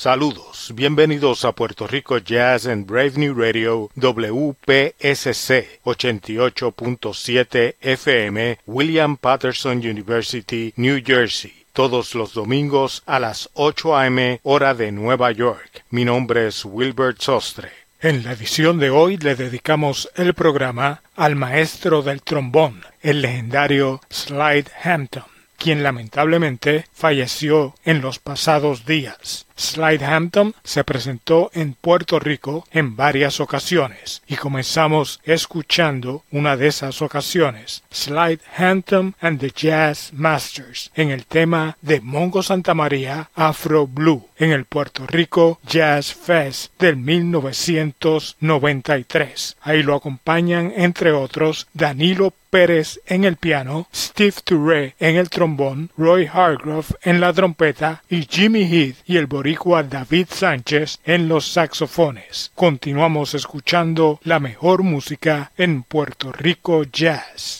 Saludos, bienvenidos a Puerto Rico Jazz en Brave New Radio WPSC 88.7 FM, William Patterson University, New Jersey. Todos los domingos a las 8 a.m. hora de Nueva York. Mi nombre es Wilbert Sostre. En la edición de hoy le dedicamos el programa al maestro del trombón, el legendario Slide Hampton, quien lamentablemente falleció en los pasados días. Slide Hampton se presentó en Puerto Rico en varias ocasiones y comenzamos escuchando una de esas ocasiones, Slide Hampton and the Jazz Masters, en el tema de Mongo Santa María Afro Blue en el Puerto Rico Jazz Fest del 1993. Ahí lo acompañan entre otros Danilo Pérez en el piano, Steve Touré en el trombón, Roy Hargrove en la trompeta y Jimmy Heath y el David Sánchez en los saxofones. Continuamos escuchando la mejor música en Puerto Rico Jazz.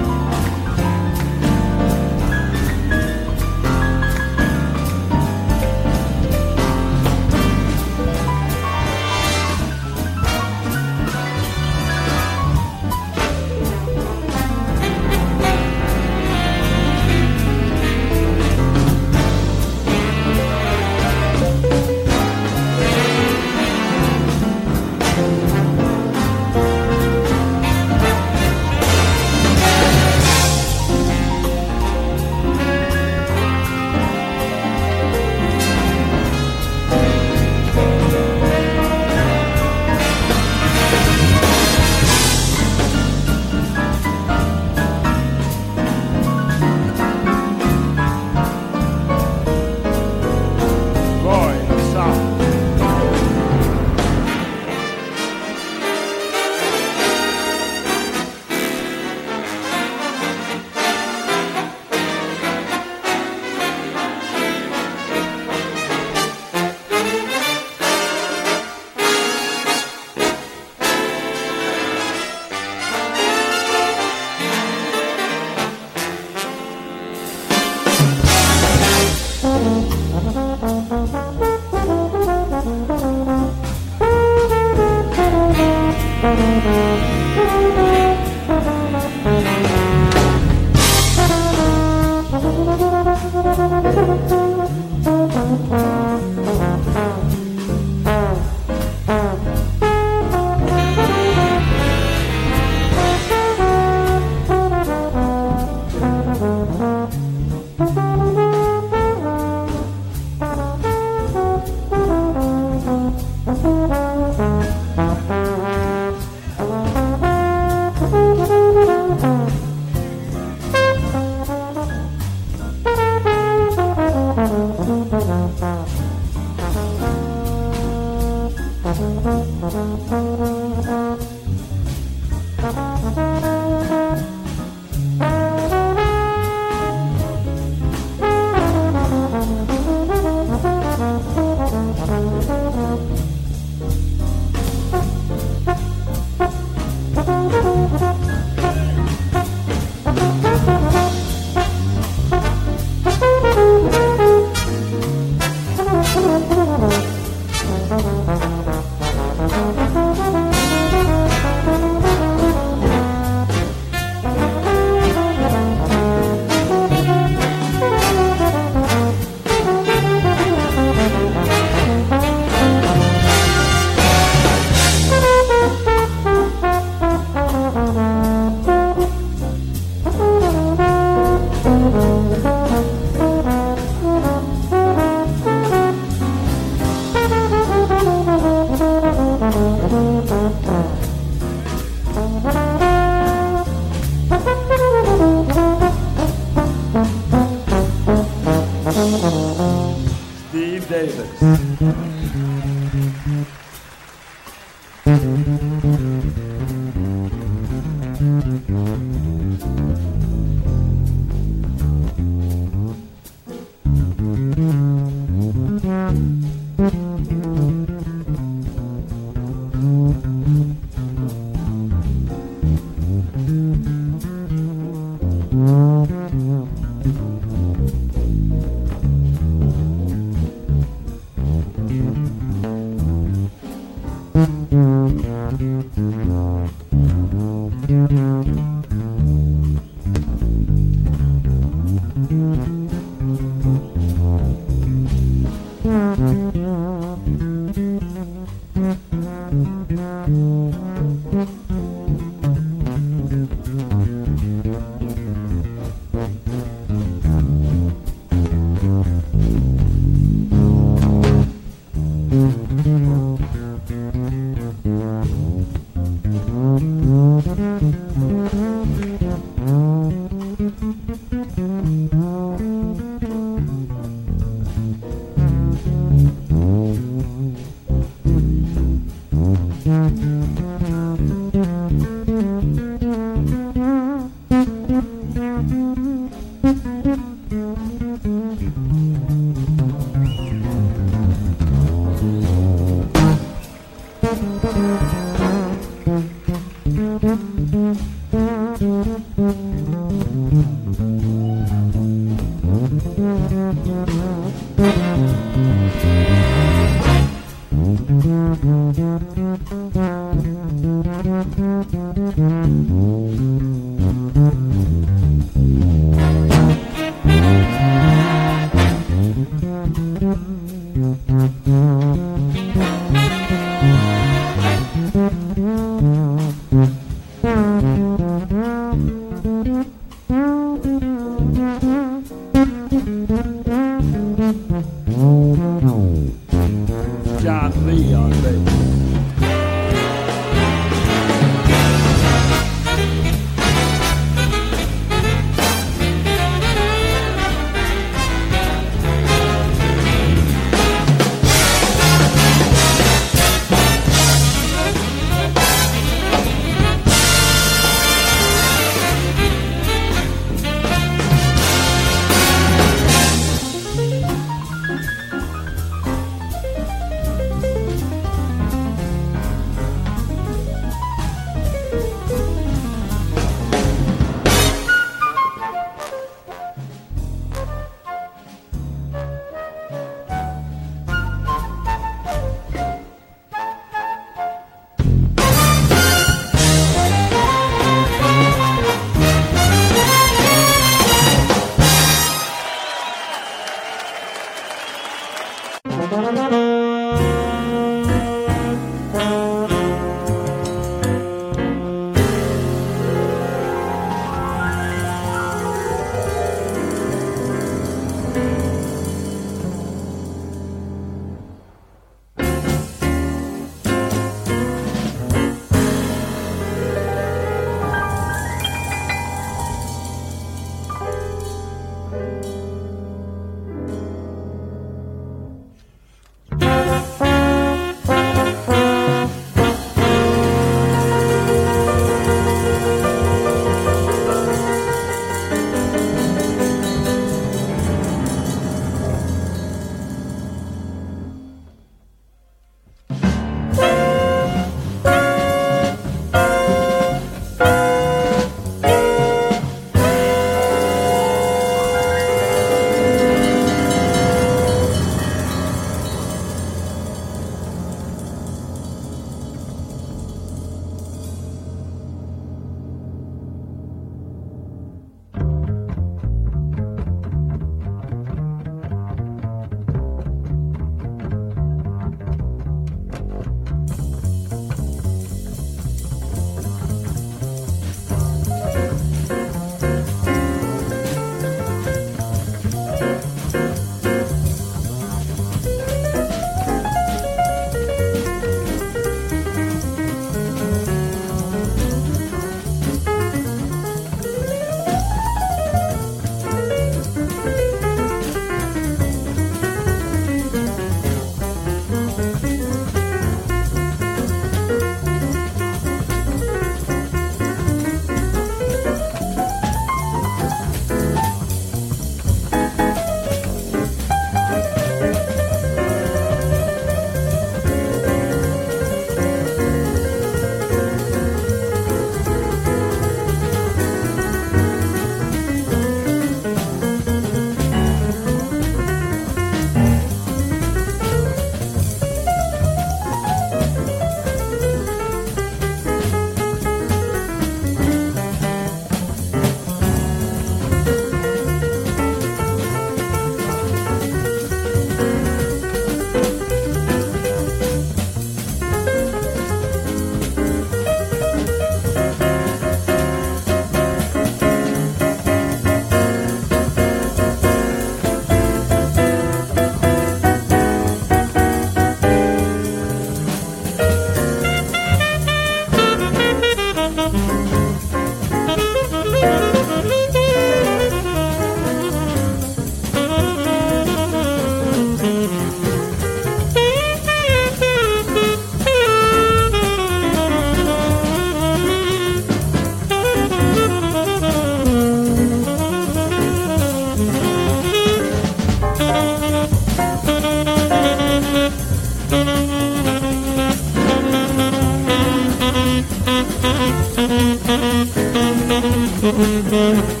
Mm-hmm.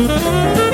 Música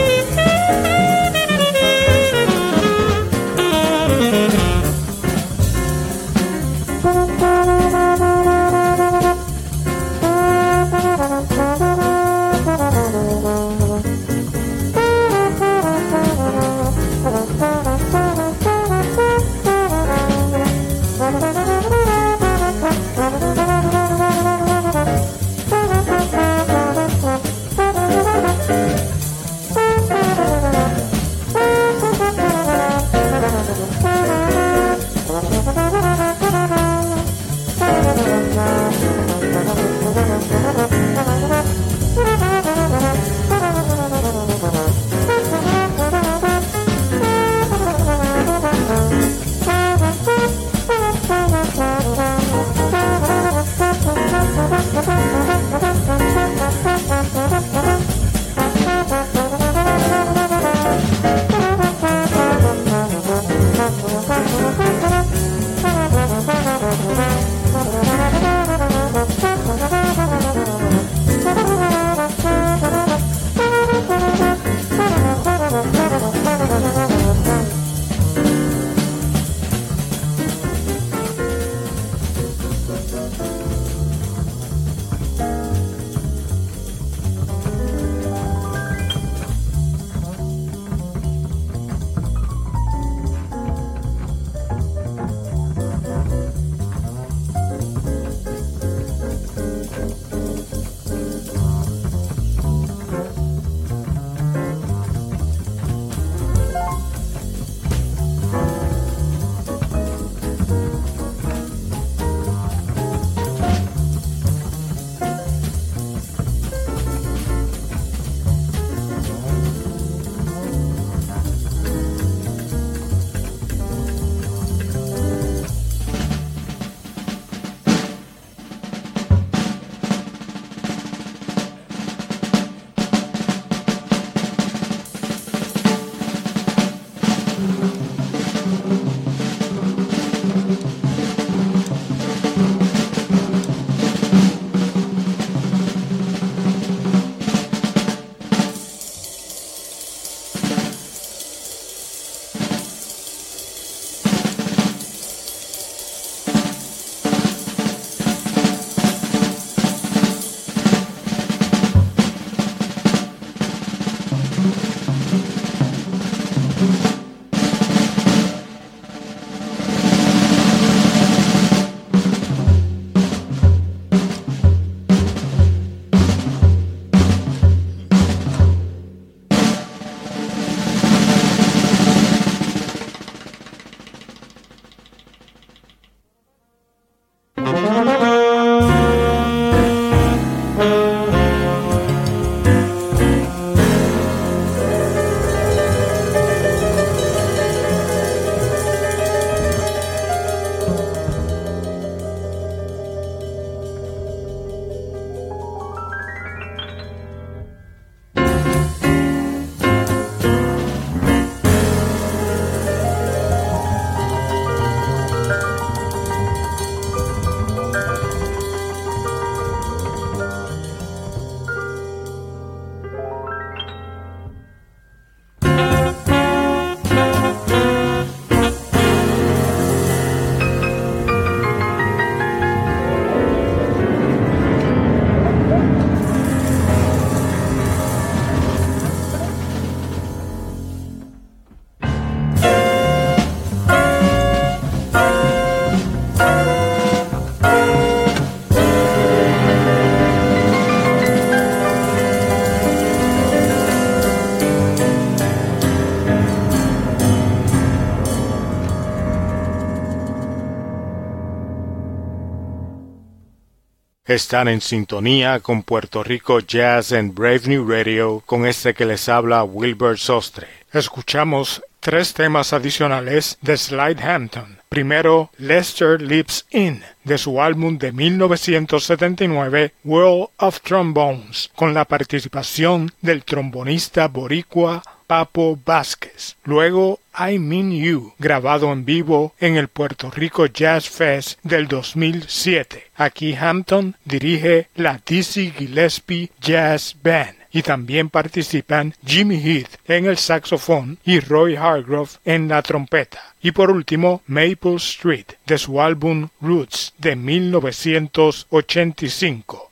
Están en sintonía con Puerto Rico Jazz and Brave New Radio con este que les habla Wilbur Sostre. Escuchamos tres temas adicionales de Slide Hampton. Primero, Lester Lives In, de su álbum de 1979, World of Trombones, con la participación del trombonista boricua Papo Vázquez. Luego I Mean You, grabado en vivo en el Puerto Rico Jazz Fest del 2007. Aquí Hampton dirige la Dizzy Gillespie Jazz Band. y también participan Jimmy Heath en el saxofón y Roy Hargrove en la trompeta. Y por último, Maple Street, de su álbum Roots de 1985.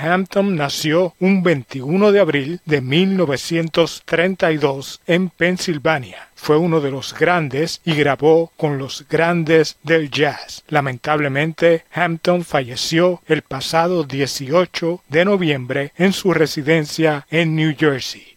Hampton nació un 21 de abril de 1932 en Pensilvania. Fue uno de los grandes y grabó con los grandes del jazz. Lamentablemente, Hampton falleció el pasado 18 de noviembre en su residencia en New Jersey.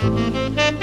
Thank you.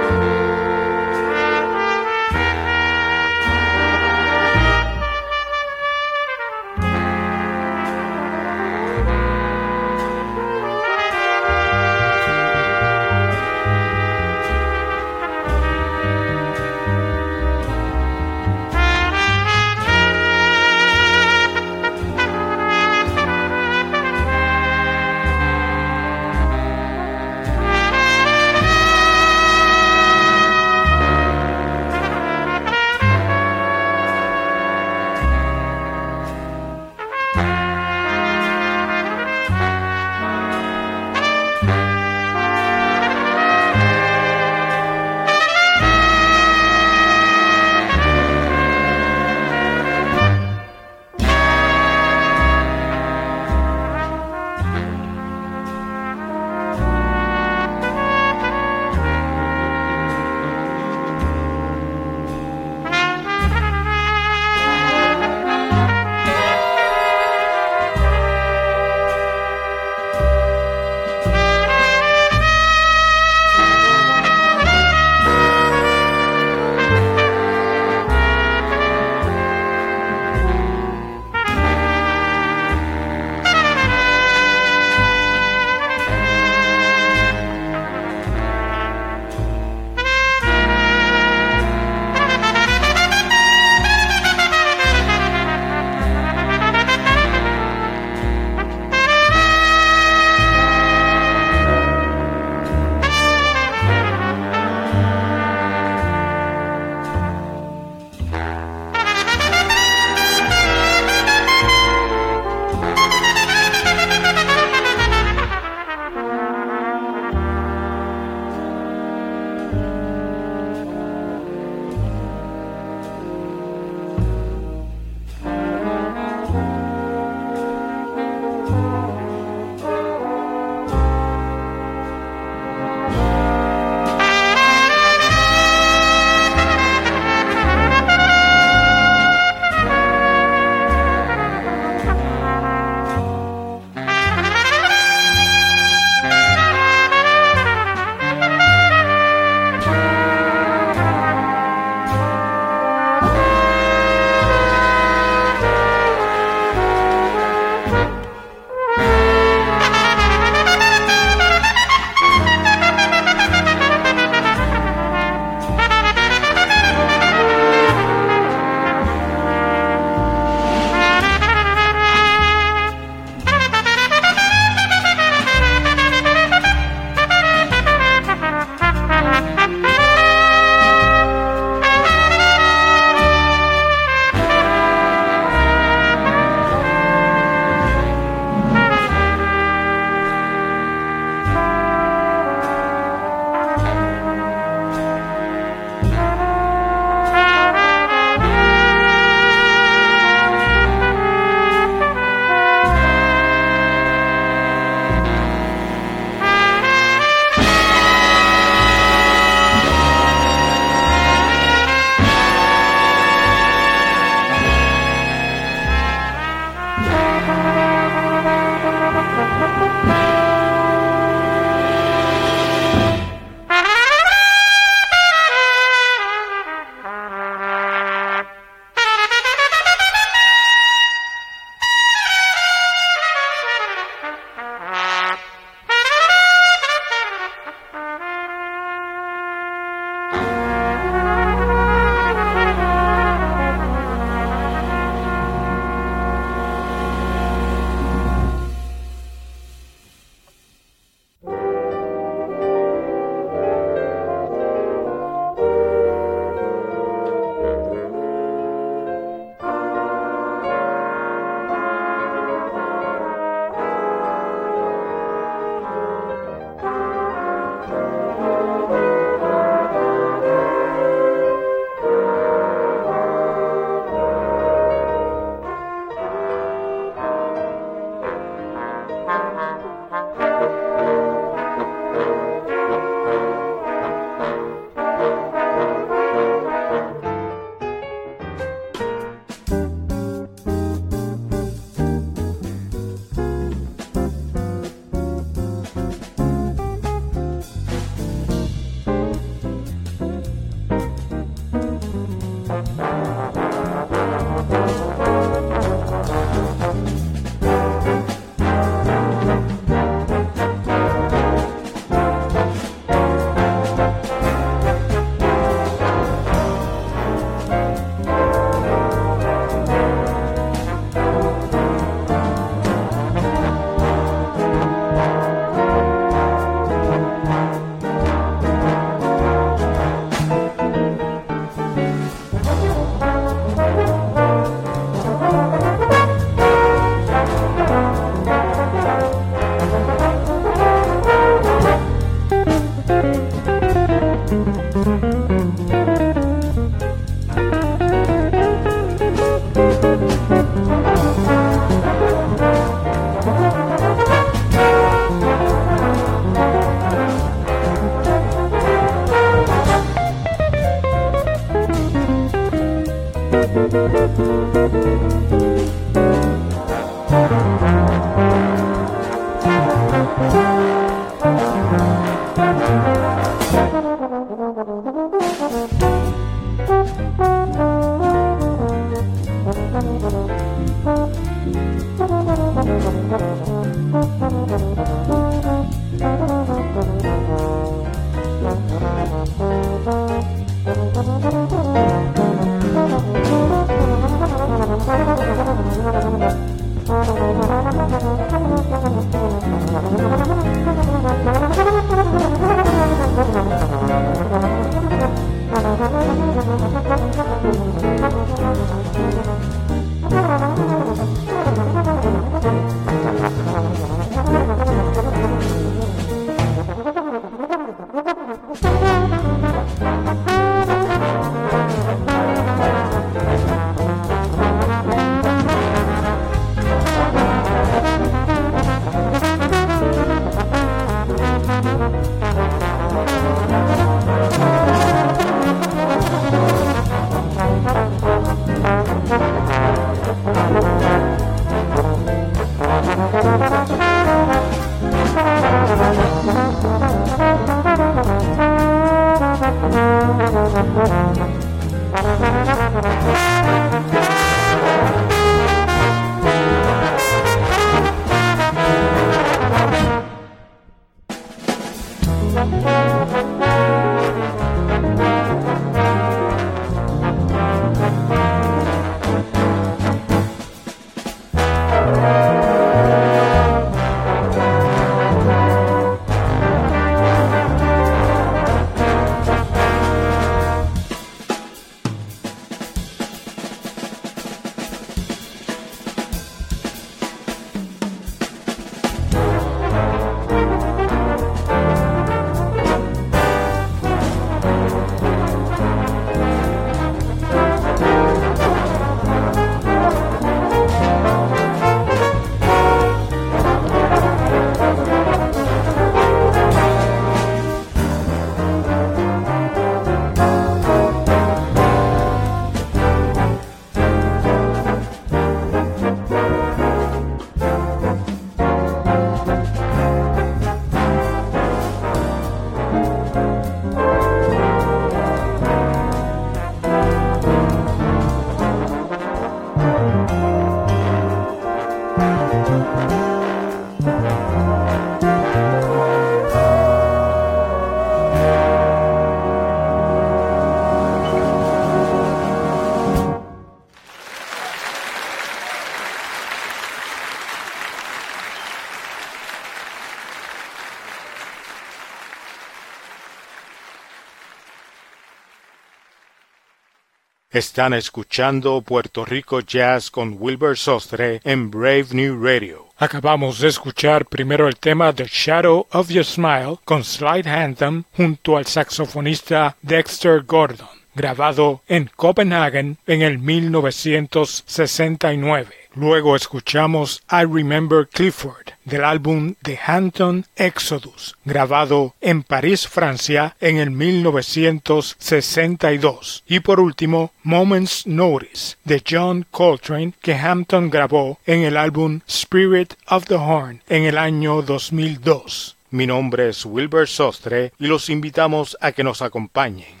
Están escuchando Puerto Rico Jazz con Wilbur Sostre en Brave New Radio. Acabamos de escuchar primero el tema The Shadow of Your Smile con Slide Anthem junto al saxofonista Dexter Gordon, grabado en Copenhagen en el 1969. Luego escuchamos I Remember Clifford del álbum The Hampton Exodus, grabado en París, Francia, en el 1962. Y por último, Moments Notice de John Coltrane, que Hampton grabó en el álbum Spirit of the Horn en el año 2002. Mi nombre es Wilbur Sostre y los invitamos a que nos acompañen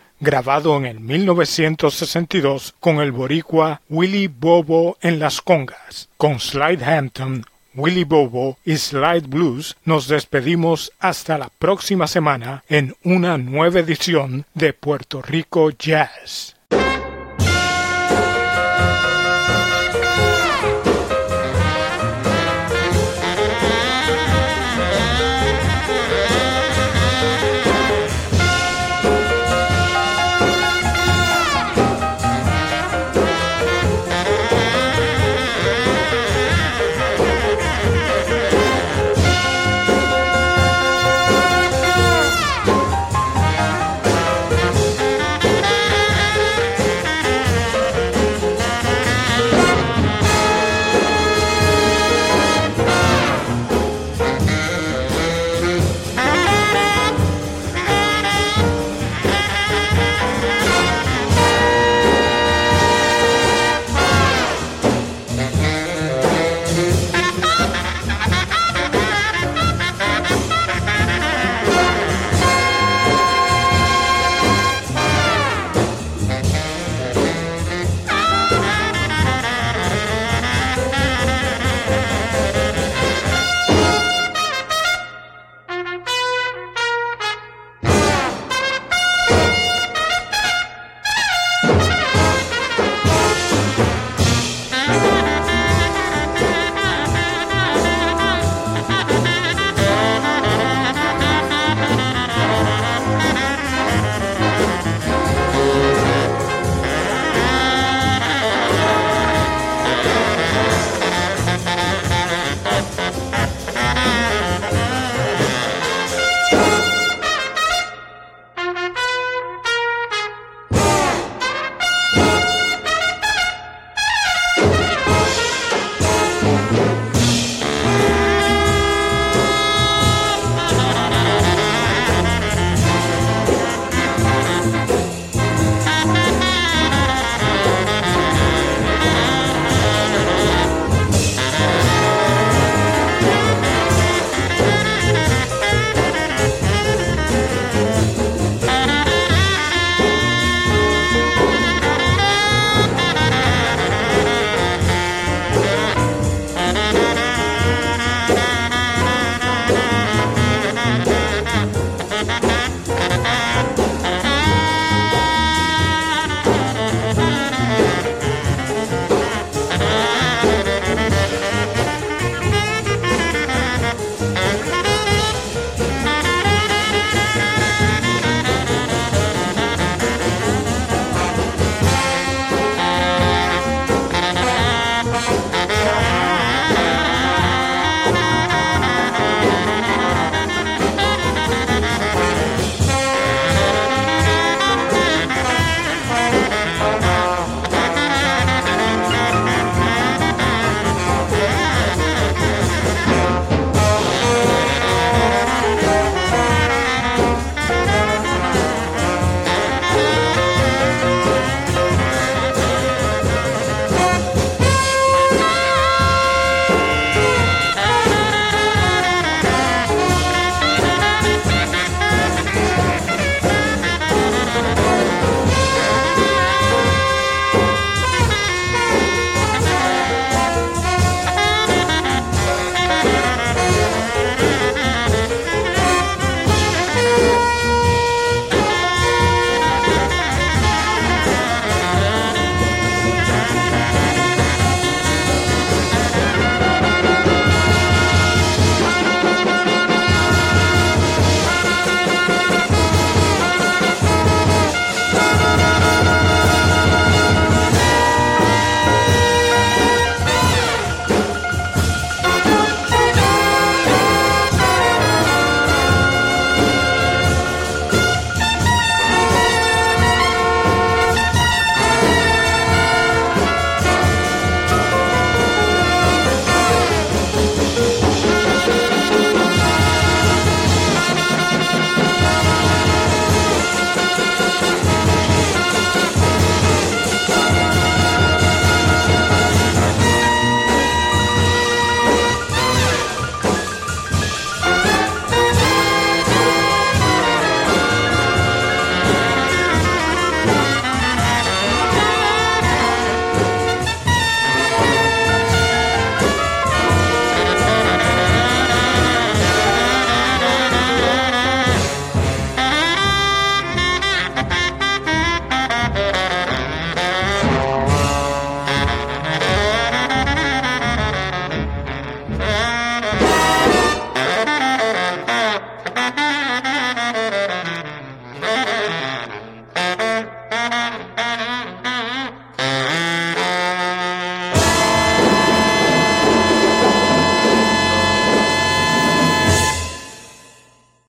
grabado en el 1962 con el boricua Willie Bobo en las congas. Con Slide Hampton, Willie Bobo y Slide Blues nos despedimos hasta la próxima semana en una nueva edición de Puerto Rico Jazz.